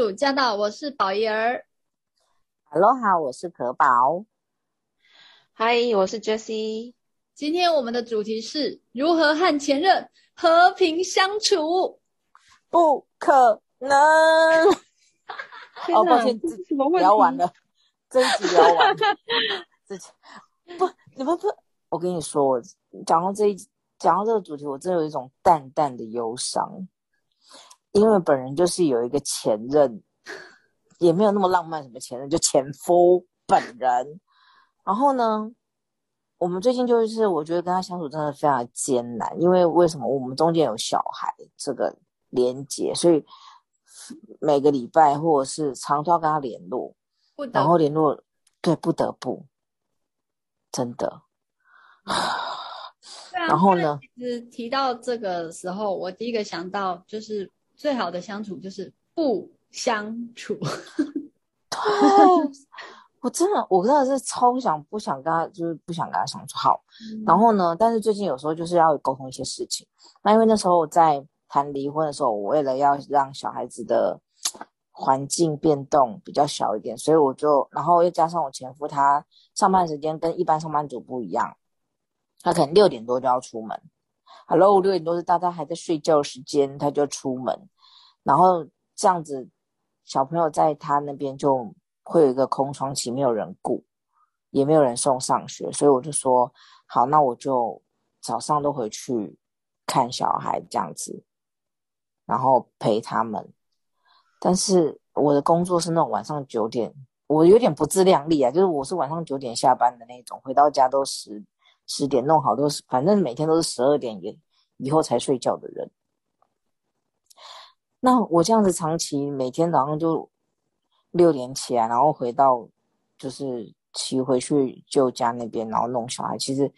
主驾到，我是宝仪儿。Hello，好，我是可宝。Hi，我是 Jessie。今天我们的主题是如何和前任和平相处。不可能！哦，抱歉，聊完了，这一集聊完了。自己不，你们不，我跟你说，我讲到这一，讲到这个主题，我真的有一种淡淡的忧伤。因为本人就是有一个前任，也没有那么浪漫，什么前任就前夫本人。然后呢，我们最近就是我觉得跟他相处真的非常艰难，因为为什么？我们中间有小孩这个连接，所以每个礼拜或者是常都要跟他联络，然后联络，对，不得不，真的。然后呢，其实提到这个时候，我第一个想到就是。最好的相处就是不相处。对，我真的，我真的是超想不想跟他，就是不想跟他相处。好，嗯、然后呢，但是最近有时候就是要沟通一些事情。那因为那时候我在谈离婚的时候，我为了要让小孩子的环境变动比较小一点，所以我就，然后又加上我前夫他上班时间跟一般上班族不一样，他可能六点多就要出门。Hello，六点多是大家还在睡觉时间，他就出门，然后这样子，小朋友在他那边就会有一个空窗期，没有人顾，也没有人送上学，所以我就说好，那我就早上都回去看小孩这样子，然后陪他们。但是我的工作是那种晚上九点，我有点不自量力啊，就是我是晚上九点下班的那种，回到家都十。十点弄好都是，反正每天都是十二点以以后才睡觉的人。那我这样子长期每天早上就六点起来，然后回到就是骑回去舅家那边，然后弄小孩。其实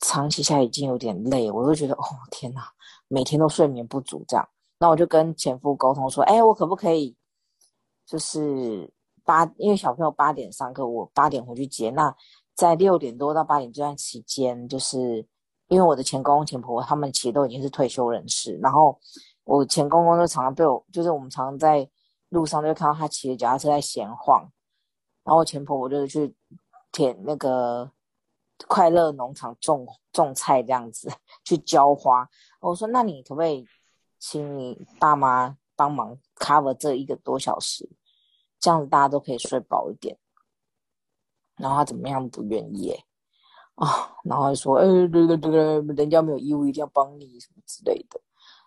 长期下来已经有点累，我就觉得哦天哪，每天都睡眠不足这样。那我就跟前夫沟通说，哎，我可不可以就是八，因为小朋友八点上课，我八点回去接那。在六点多到八点这段期间，就是因为我的前公公前婆婆他们其实都已经是退休人士，然后我前公公就常常被我，就是我们常常在路上就看到他骑着脚踏车在闲晃，然后我前婆婆就是去田那个快乐农场种种菜这样子去浇花。我说：“那你可不可以请你爸妈帮忙 cover 这一个多小时，这样子大家都可以睡饱一点。”然后他怎么样不愿意哎，啊，然后说哎，对对对对，人家没有义务一定要帮你什么之类的，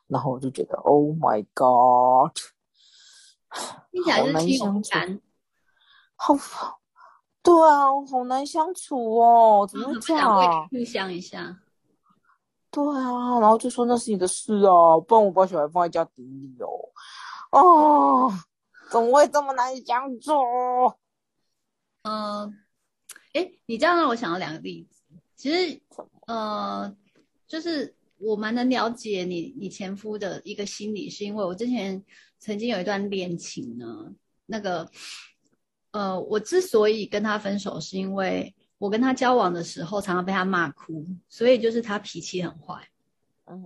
然后我就觉得 Oh my God，听起来是心烦，好，对啊，好难相处哦，怎么会这 样？互相一下，对啊，然后就说那是你的事啊，不然我把小孩放在家顶你哦，哦，怎么会这么难相处？嗯。哎，你这样让我想到两个例子。其实，呃，就是我蛮能了解你你前夫的一个心理，是因为我之前曾经有一段恋情呢。那个，呃，我之所以跟他分手，是因为我跟他交往的时候常常被他骂哭，所以就是他脾气很坏。嗯，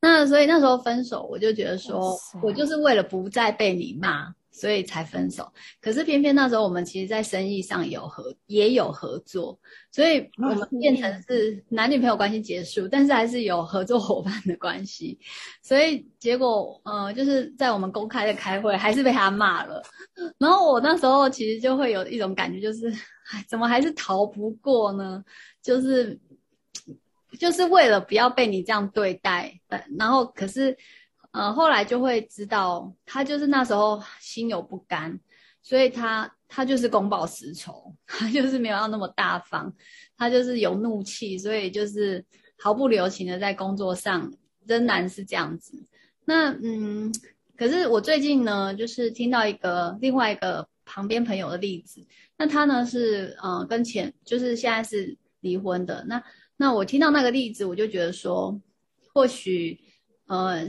那所以那时候分手，我就觉得说我就是为了不再被你骂。所以才分手，可是偏偏那时候我们其实，在生意上有合，也有合作，所以我们变成是男女朋友关系结束，但是还是有合作伙伴的关系。所以结果，呃，就是在我们公开的开会，还是被他骂了。然后我那时候其实就会有一种感觉，就是，哎，怎么还是逃不过呢？就是，就是为了不要被你这样对待，然后可是。呃，后来就会知道，他就是那时候心有不甘，所以他他就是公报私仇，他就是没有要那么大方，他就是有怒气，所以就是毫不留情的在工作上仍然是这样子。那嗯，可是我最近呢，就是听到一个另外一个旁边朋友的例子，那他呢是呃跟前就是现在是离婚的，那那我听到那个例子，我就觉得说，或许呃。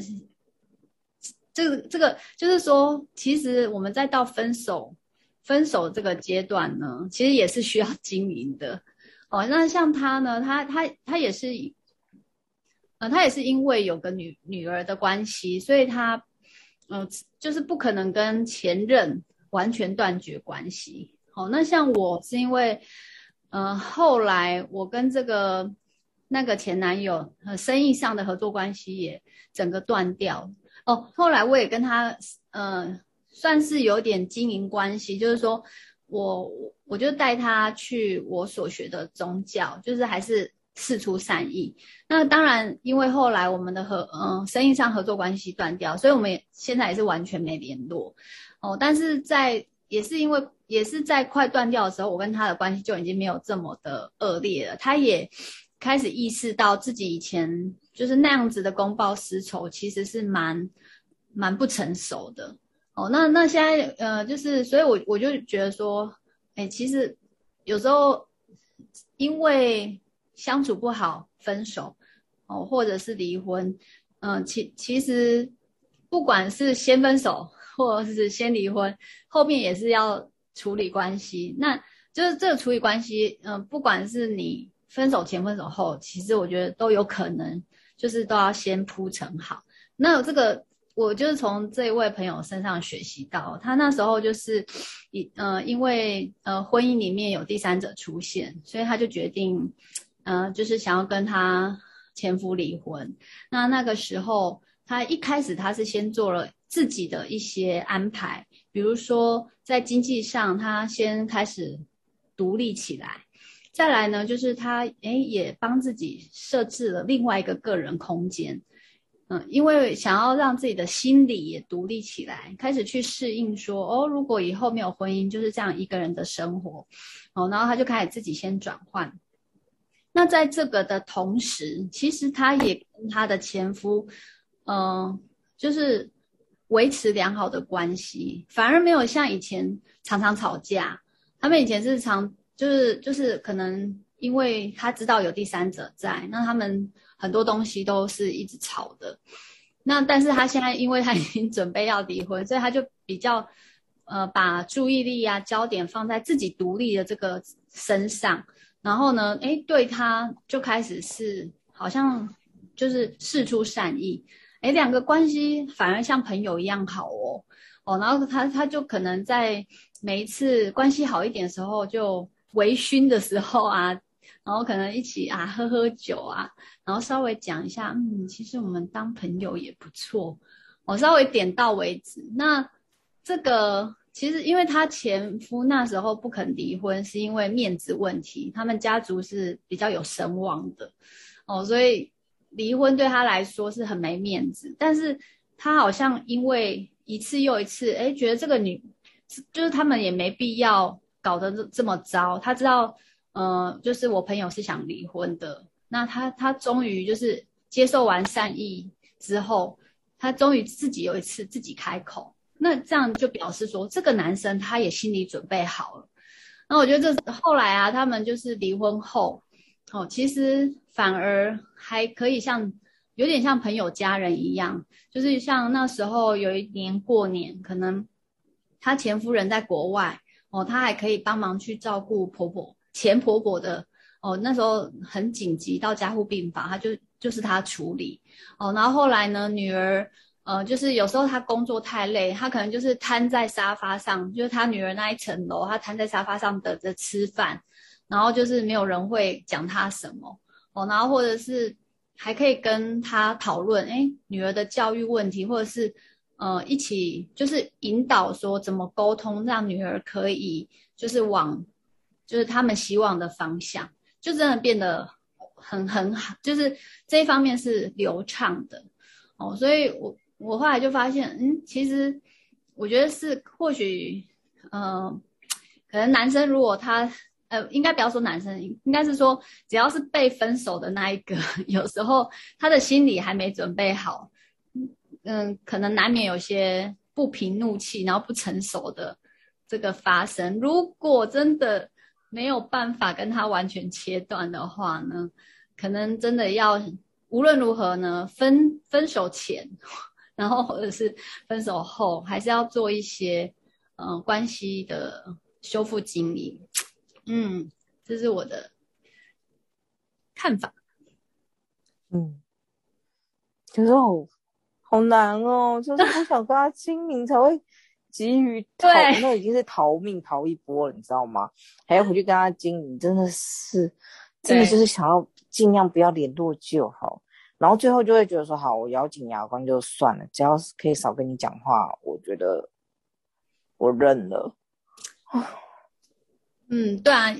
这个这个就是说，其实我们再到分手、分手这个阶段呢，其实也是需要 经营的哦。那像他呢，他他他也是，呃，他也是因为有个女女儿的关系，所以他嗯、就是不可能跟前任完全断绝关系。好，那像我是因为，呃，后来我跟这个那个前男友和生意上的合作关系也整个断掉。哦，后来我也跟他，呃，算是有点经营关系，就是说我我就带他去我所学的宗教，就是还是。四出善意，那当然，因为后来我们的合嗯生意上合作关系断掉，所以我们也现在也是完全没联络哦。但是在也是因为也是在快断掉的时候，我跟他的关系就已经没有这么的恶劣了。他也开始意识到自己以前就是那样子的公报私仇，其实是蛮蛮不成熟的哦。那那现在呃，就是所以我我就觉得说，哎，其实有时候因为。相处不好，分手，哦，或者是离婚，嗯、其其实不管是先分手，或者是先离婚，后面也是要处理关系。那就是这个处理关系，嗯、不管是你分手前、分手后，其实我觉得都有可能，就是都要先铺陈好。那这个我就是从这一位朋友身上学习到，他那时候就是，以呃，因为呃婚姻里面有第三者出现，所以他就决定。嗯、就是想要跟他前夫离婚。那那个时候，他一开始他是先做了自己的一些安排，比如说在经济上，他先开始独立起来。再来呢，就是他诶也帮自己设置了另外一个个人空间。嗯，因为想要让自己的心理也独立起来，开始去适应说，哦，如果以后没有婚姻，就是这样一个人的生活。哦，然后他就开始自己先转换。那在这个的同时，其实他也跟他的前夫，嗯、就是维持良好的关系，反而没有像以前常常吵架。他们以前是常就是就是可能因为他知道有第三者在，那他们很多东西都是一直吵的。那但是他现在因为他已经准备要离婚，所以他就比较呃把注意力啊焦点放在自己独立的这个身上。然后呢，诶，对他就开始是好像就是事出善意，诶，两个关系反而像朋友一样好哦，哦，然后他他就可能在每一次关系好一点的时候，就微醺的时候啊，然后可能一起啊喝喝酒啊，然后稍微讲一下，嗯，其实我们当朋友也不错，我稍微点到为止。那这个。其实，因为他前夫那时候不肯离婚，是因为面子问题，他们家族是比较有声望的，哦，所以离婚对他来说是很没面子。但是他好像因为一次又一次，哎，觉得这个女，就是他们也没必要搞得这这么糟。他知道，呃，就是我朋友是想离婚的，那他他终于就是接受完善意之后，他终于自己有一次自己开口。那这样就表示说，这个男生他也心里准备好了。那我觉得这后来啊，他们就是离婚后，哦，其实反而还可以像有点像朋友家人一样，就是像那时候有一年过年，可能他前夫人在国外，哦，他还可以帮忙去照顾婆婆前婆婆的，哦，那时候很紧急到加护病房，他就就是他处理，哦，然后后来呢，女儿。呃，就是有时候他工作太累，他可能就是瘫在沙发上，就是他女儿那一层楼，他瘫在沙发上等着吃饭，然后就是没有人会讲他什么哦，然后或者是还可以跟他讨论，哎，女儿的教育问题，或者是呃一起就是引导说怎么沟通，让女儿可以就是往就是他们希望的方向，就真的变得很很好，就是这一方面是流畅的哦，所以我。我后来就发现，嗯，其实我觉得是或许，嗯、可能男生如果他，呃，应该不要说男生，应该是说只要是被分手的那一个，有时候他的心理还没准备好，嗯，可能难免有些不平怒气，然后不成熟的这个发生。如果真的没有办法跟他完全切断的话呢，可能真的要无论如何呢，分分手前。然后或者是分手后，还是要做一些嗯、关系的修复经历，嗯，这是我的看法。嗯，有时候好难哦，就是不想跟他亲民才会急于 逃，那已经是逃命逃一波了，你知道吗？还要回去跟他经营，真的是，真的就是想要尽量不要联络就好。然后最后就会觉得说，好，我咬紧牙关就算了，只要是可以少跟你讲话，我觉得我认了。嗯，对啊，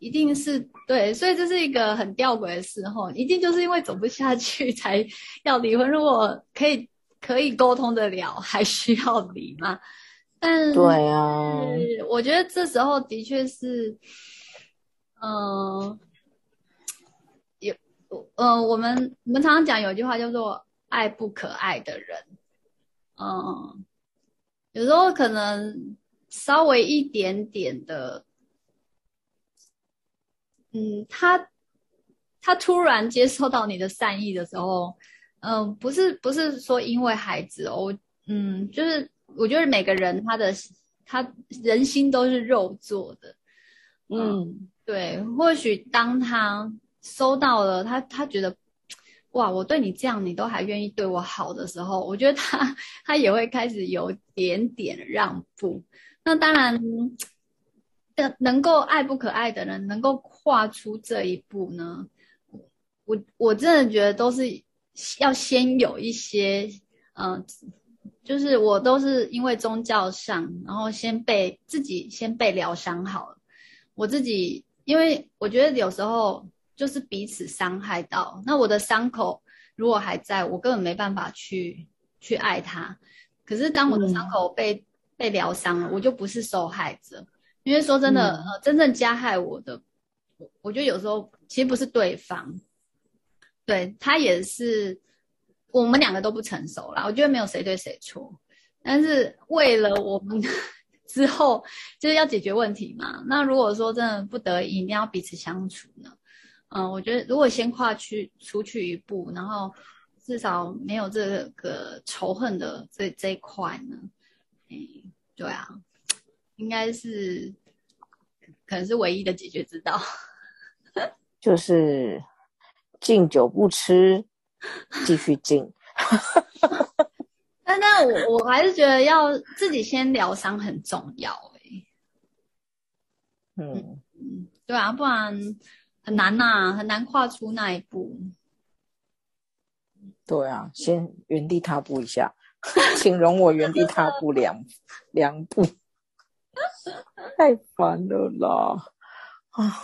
一定是对，所以这是一个很吊诡的时候，一定就是因为走不下去才要离婚。如果可以可以沟通得了，还需要离吗？但对啊，我觉得这时候的确是，嗯、呃。嗯，我们我们常常讲有一句话叫做“爱不可爱的人”。嗯，有时候可能稍微一点点的，嗯，他他突然接受到你的善意的时候，嗯，不是不是说因为孩子哦，嗯，就是我觉得每个人他的他人心都是肉做的，嗯，嗯对，或许当他。收到了，他他觉得，哇，我对你这样，你都还愿意对我好的时候，我觉得他他也会开始有点点让步。那当然，能能够爱不可爱的人，能够跨出这一步呢，我我真的觉得都是要先有一些，嗯、呃，就是我都是因为宗教上，然后先被自己先被疗伤好了。我自己，因为我觉得有时候。就是彼此伤害到，那我的伤口如果还在，我根本没办法去去爱他。可是当我的伤口被、嗯、被疗伤了，我就不是受害者。因为说真的，嗯、呃，真正加害我的，我我觉得有时候其实不是对方，对，他也是我们两个都不成熟啦。我觉得没有谁对谁错，但是为了我们 之后就是要解决问题嘛。那如果说真的不得已，一定要彼此相处呢？嗯，我觉得如果先跨去出去一步，然后至少没有这个仇恨的这这一块呢，嗯，对啊，应该是可能是唯一的解决之道，就是敬酒不吃，继续敬。但但我我还是觉得要自己先疗伤很重要，欸，嗯嗯，对啊，不然。很难呐、啊，很难跨出那一步。对啊，先原地踏步一下，请容我原地踏步两两步。太烦了啦！啊，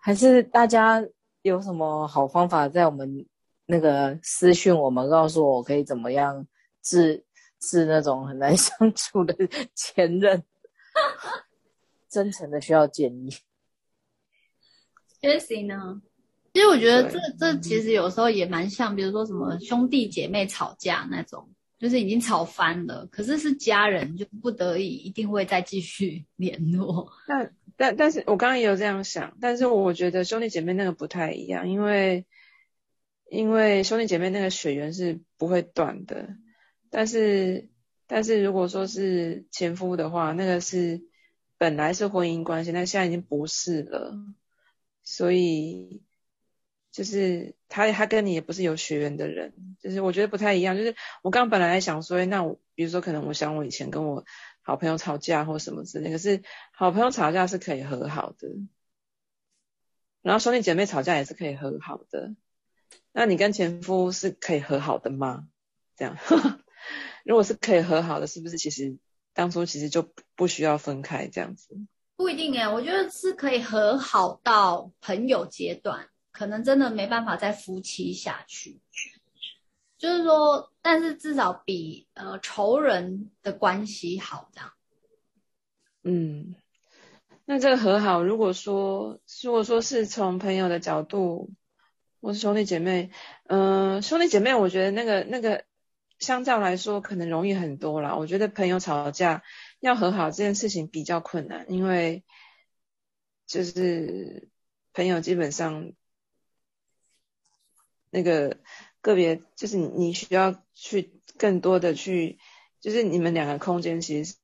还是大家有什么好方法，在我们那个私讯我们，告诉我可以怎么样治治那种很难相处的前任？真诚的需要建议。Jessie 呢？其实我觉得这这其实有时候也蛮像，比如说什么兄弟姐妹吵架那种，就是已经吵翻了，可是是家人，就不得已一定会再继续联络。但但但是我刚刚也有这样想，但是我觉得兄弟姐妹那个不太一样，因为因为兄弟姐妹那个血缘是不会断的，但是但是如果说是前夫的话，那个是本来是婚姻关系，但现在已经不是了。所以，就是他，他跟你也不是有血缘的人，就是我觉得不太一样。就是我刚刚本来想说，那我比如说可能我想我以前跟我好朋友吵架或什么之类，可是好朋友吵架是可以和好的，然后兄弟姐妹吵架也是可以和好的。那你跟前夫是可以和好的吗？这样，如果是可以和好的，是不是其实当初其实就不需要分开这样子？不一定哎，我觉得是可以和好到朋友阶段，可能真的没办法再夫妻下去。就是说，但是至少比呃仇人的关系好这样。嗯，那这个和好，如果说如果说是从朋友的角度，或是兄弟姐妹，嗯、兄弟姐妹，我觉得那个那个相较来说可能容易很多啦。我觉得朋友吵架。要和好这件事情比较困难，因为就是朋友基本上那个个别，就是你需要去更多的去，就是你们两个空间其实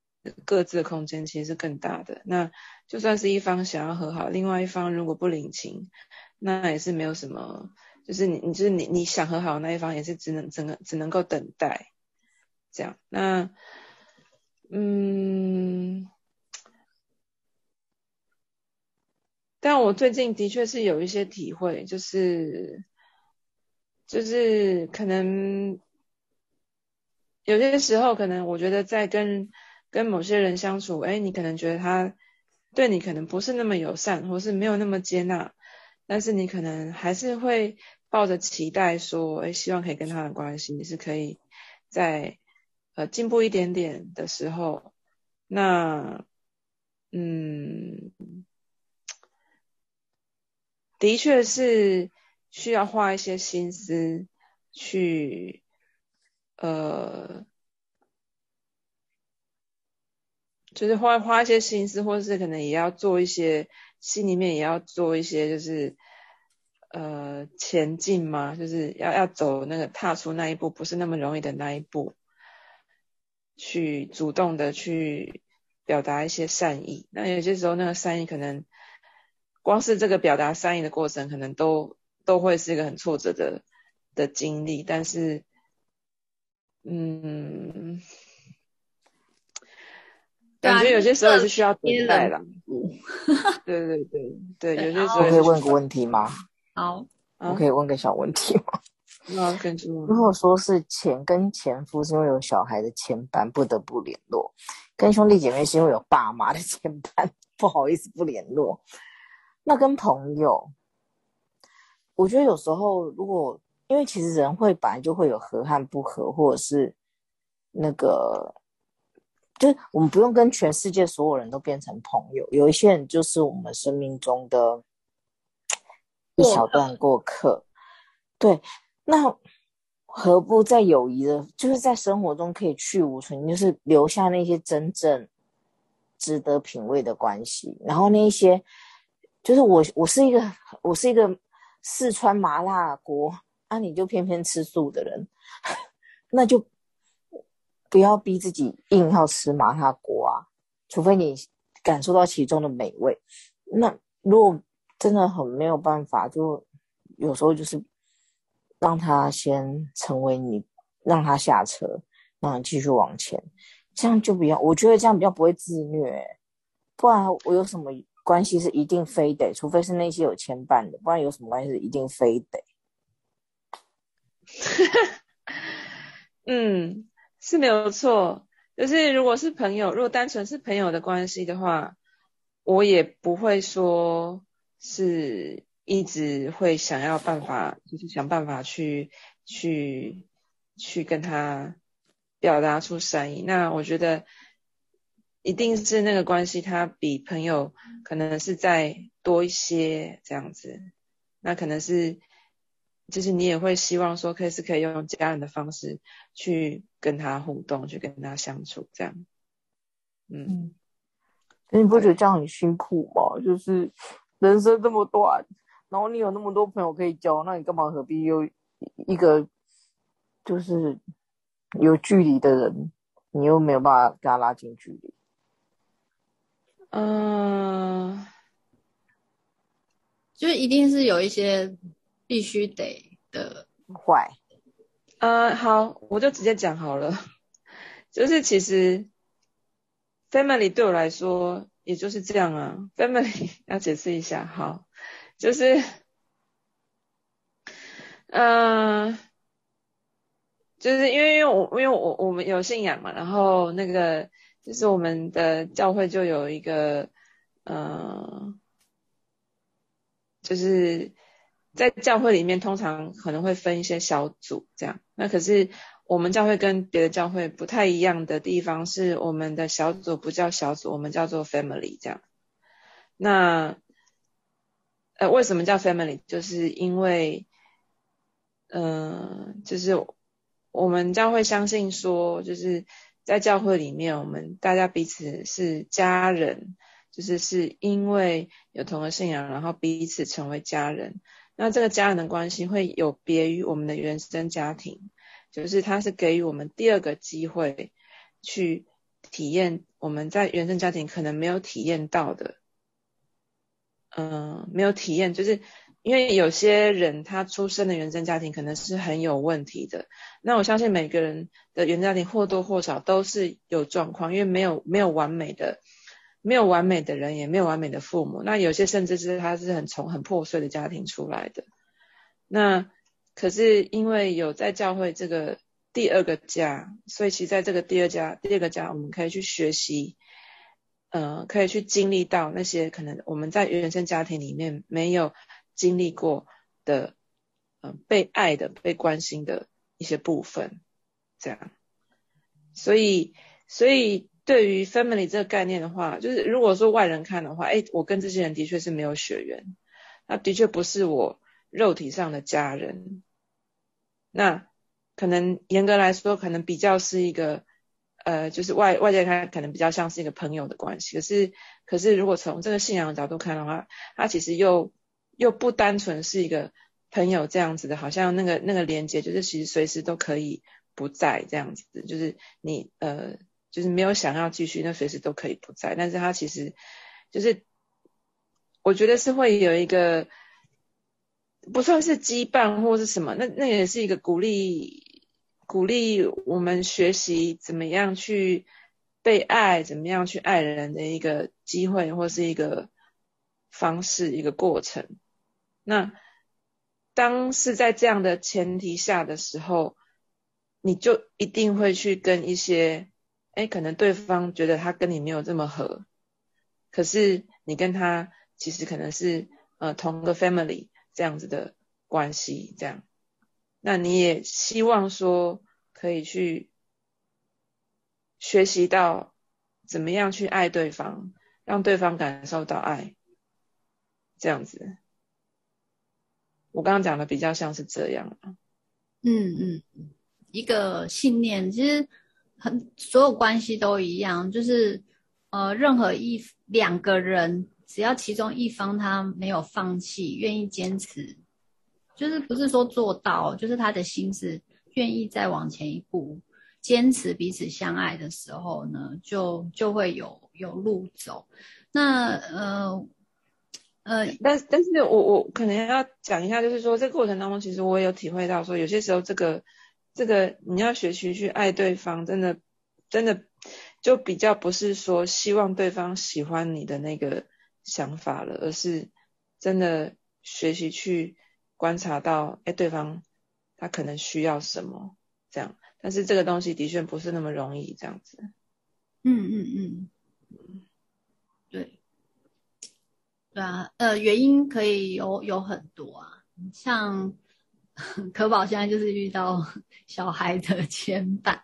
各自的空间其实是更大的。那就算是一方想要和好，另外一方如果不领情，那也是没有什么就是你，你就是你，你想和好那一方也是只能只能只能够等待，这样。那，嗯，但我最近的确是有一些体会，就是，就是可能有些时候，可能我觉得在跟跟某些人相处，哎，你可能觉得他对你可能不是那么友善，或是没有那么接纳。但是你可能还是会抱着期待说，哎，希望可以跟他的关系你是可以在呃进步一点点的时候，那嗯，的确是需要花一些心思去呃，就是花花一些心思，或者是可能也要做一些。心里面也要做一些，就是呃前进嘛，就是要要走那个踏出那一步，不是那么容易的那一步，去主动的去表达一些善意。那有些时候那个善意可能光是这个表达善意的过程，可能都都会是一个很挫折的的经历。但是，嗯。感觉有些时候也是需要等待的。对对对对，有些时候我可以问个问题吗？好，我可以问个小问题吗？那跟住。如果说是前跟前夫是因为有小孩的牵绊不得不联络，跟兄弟姐妹是因为有爸妈的牵绊 不好意思不联络，那跟朋友，我觉得有时候如果因为其实人会本来就会有合和不合，或者是那个。就是我们不用跟全世界所有人都变成朋友，有一些人就是我们生命中的一小段过客。对，那何不在友谊的，就是在生活中可以去无存，就是留下那些真正值得品味的关系。然后那一些，就是我我是一个我是一个四川麻辣锅，啊，你就偏偏吃素的人，那就。不要逼自己硬要吃麻辣锅啊，除非你感受到其中的美味。那如果真的很没有办法，就有时候就是让他先成为你，让他下车，让你继续往前，这样就比较，我觉得这样比较不会自虐。不然我有什么关系是一定非得，除非是那些有牵绊的，不然有什么关系是一定非得？嗯。是没有错，就是如果是朋友，如果单纯是朋友的关系的话，我也不会说是一直会想要办法，就是想办法去去去跟他表达出善意。那我觉得一定是那个关系，他比朋友可能是再多一些这样子，那可能是。就是你也会希望说，可以是可以用家人的方式去跟他互动，去跟他相处，这样。嗯，你不觉得这样很辛苦吗？就是人生这么短，然后你有那么多朋友可以交，那你干嘛何必又一个就是有距离的人，你又没有办法跟他拉近距离？嗯、呃，就是一定是有一些。必须得的坏，呃，好，我就直接讲好了。就是其实，family 对我来说也就是这样啊。family 要解释一下，好，就是，嗯、呃，就是因为因为我因为我我们有信仰嘛，然后那个就是我们的教会就有一个，嗯、呃，就是。在教会里面，通常可能会分一些小组，这样。那可是我们教会跟别的教会不太一样的地方，是我们的小组不叫小组，我们叫做 family，这样。那呃，为什么叫 family？就是因为，嗯、就是我们教会相信说，就是在教会里面，我们大家彼此是家人，就是是因为有同个信仰，然后彼此成为家人。那这个家人的关系会有别于我们的原生家庭，就是他是给予我们第二个机会去体验我们在原生家庭可能没有体验到的，嗯、没有体验，就是因为有些人他出生的原生家庭可能是很有问题的，那我相信每个人的原生家庭或多或少都是有状况，因为没有没有完美的，没有完美的人，也没有完美的父母。那有些甚至是他是很从很破碎的家庭出来的，那可是因为有在教会这个第二个家，所以其实在这个第二家第二个家，我们可以去学习，呃，可以去经历到那些可能我们在原生家庭里面没有。经历过的，嗯、被爱的、被关心的一些部分，这样。所以，所以对于 family 这个概念的话，就是如果说外人看的话，哎，我跟这些人的确是没有血缘，那的确不是我肉体上的家人。那可能严格来说，可能比较是一个，呃，就是外外界看可能比较像是一个朋友的关系。可是，可是如果从这个信仰的角度看的话，它其实又。又不单纯是一个朋友这样子的，好像那个那个连接，就是其实随时都可以不在这样子，就是你呃，就是没有想要继续，那随时都可以不在。但是他其实就是，我觉得是会有一个不算是羁绊或是什么，那那也是一个鼓励鼓励我们学习怎么样去被爱，怎么样去爱人的一个机会或是一个方式，一个过程。那当是在这样的前提下的时候，你就一定会去跟一些，哎，可能对方觉得他跟你没有这么合，可是你跟他其实可能是呃同个 family 这样子的关系，这样，那你也希望说可以去学习到怎么样去爱对方，让对方感受到爱，这样子。我刚刚讲的比较像是这样。嗯嗯，一个信念，其实很所有关系都一样，就是呃，任何一两个人，只要其中一方他没有放弃，愿意坚持，就是不是说做到，就是他的心是愿意再往前一步，坚持彼此相爱的时候呢，就就会有有路走。那呃。呃，但但是我我可能要讲一下，就是说这个过程当中，其实我也有体会到，说有些时候这个这个你要学习去爱对方，真的真的就比较不是说希望对方喜欢你的那个想法了，而是真的学习去观察到，哎，对方他可能需要什么这样，但是这个东西的确不是那么容易这样子。嗯嗯嗯。对啊，呃，原因可以有有很多啊，像 可宝现在就是遇到小孩的牵绊，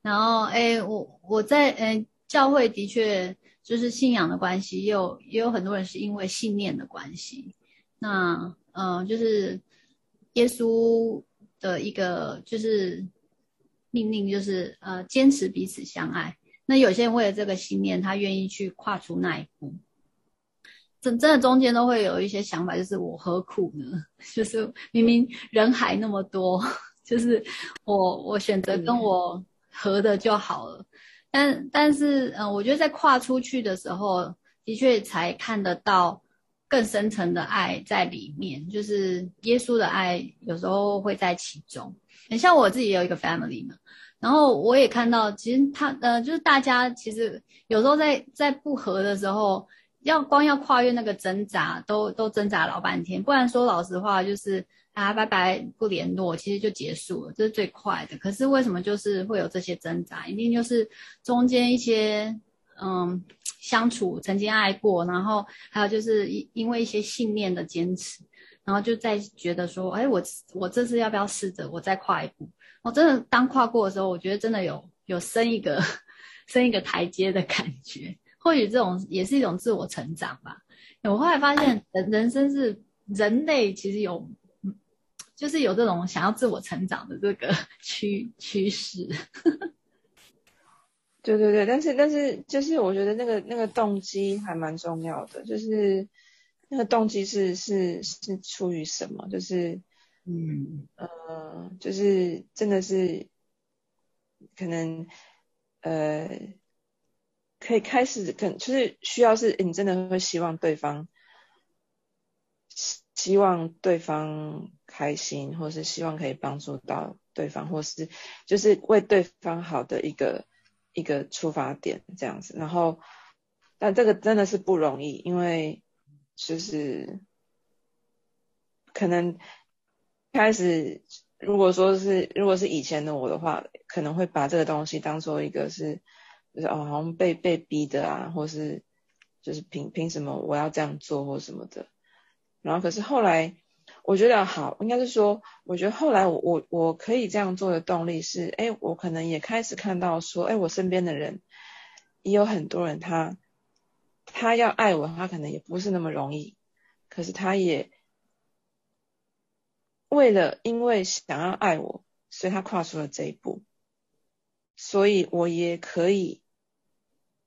然后哎，我我在嗯教会的确就是信仰的关系，也有也有很多人是因为信念的关系，那嗯、呃，就是耶稣的一个就是命令，就是呃坚持彼此相爱，那有些人为了这个信念，他愿意去跨出那一步。真真的中间都会有一些想法，就是我何苦呢？就是明明人海那么多，就是我我选择跟我合的就好了。但但是嗯，我觉得在跨出去的时候，的确才看得到更深层的爱在里面，就是耶稣的爱有时候会在其中。很像我自己也有一个 family 嘛，然后我也看到，其实他呃，就是大家其实有时候在在不合的时候。要光要跨越那个挣扎，都都挣扎老半天。不然说老实话，就是啊，拜拜不联络，其实就结束了，这是最快的。可是为什么就是会有这些挣扎？一定就是中间一些嗯相处，曾经爱过，然后还有就是因因为一些信念的坚持，然后就再觉得说，哎，我我这次要不要试着我再跨一步？我真的当跨过的时候，我觉得真的有有升一个 升一个台阶的感觉。或许这种也是一种自我成长吧。我后来发现，人人生是人类其实有，就是有这种想要自我成长的这个 趋趋势。对对对，但是但是就是我觉得那个那个动机还蛮重要的，就是那个动机是是是出于什么？就是嗯呃，就是真的是可能呃。可以开始，可就是需要是，你真的会希望对方希望对方开心，或是希望可以帮助到对方，或是就是为对方好的一个一个出发点这样子。然后，但这个真的是不容易，因为就是可能开始，如果说是如果是以前的我的话，可能会把这个东西当做一个是，就是哦，好像被被逼的啊，或是就是凭凭什么我要这样做或什么的。然后可是后来，我觉得好，应该是说，我觉得后来我我我可以这样做的动力是，哎，我可能也开始看到说，哎，我身边的人也有很多人他，他他要爱我，他可能也不是那么容易，可是他也为了因为想要爱我，所以他跨出了这一步，所以我也可以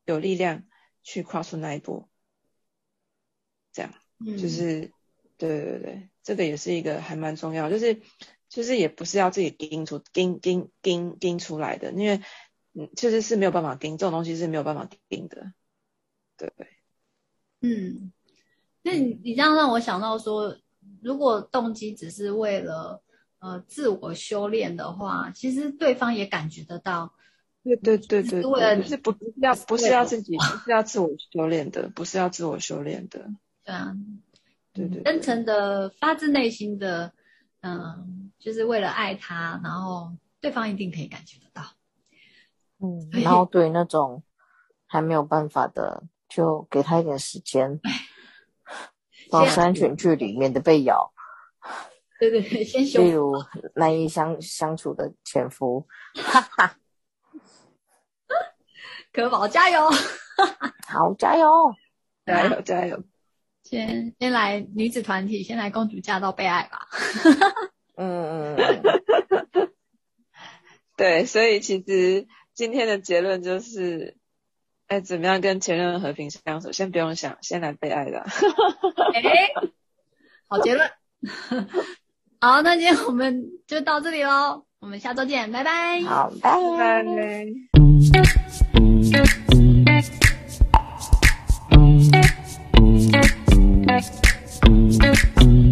有力量去跨出那一步，这样，嗯，就是。对对对，这个也是一个还蛮重要，就是就是也不是要自己盯出盯盯盯盯出来的，因为嗯，确实是没有办法盯，这种东西是没有办法盯的，对对。嗯，那你你这样让我想到说，如果动机只是为了呃自我修炼的话，其实对方也感觉得到。对对对对，是为了是不是要不是要自己不是要自我修炼的，不是要自我修炼的。对啊。对对对，真诚的、发自内心的，嗯，就是为了爱他，然后对方一定可以感觉得到。嗯，然 后对那种还没有办法的，就给他一点时间，保持安全距离，免得被咬。对对对，先修。例如难以相相处的前夫，哈哈。可宝加油！好，加油！加油！加油！先先来女子团体，先来公主嫁到被爱吧。嗯嗯，对，所以其实今天的结论就是，哎，怎么样跟前任和平相处？先不用想，先来被爱的。哎，好结论。好，那今天我们就到这里喽，我们下周见，拜拜。好，拜拜。Bye.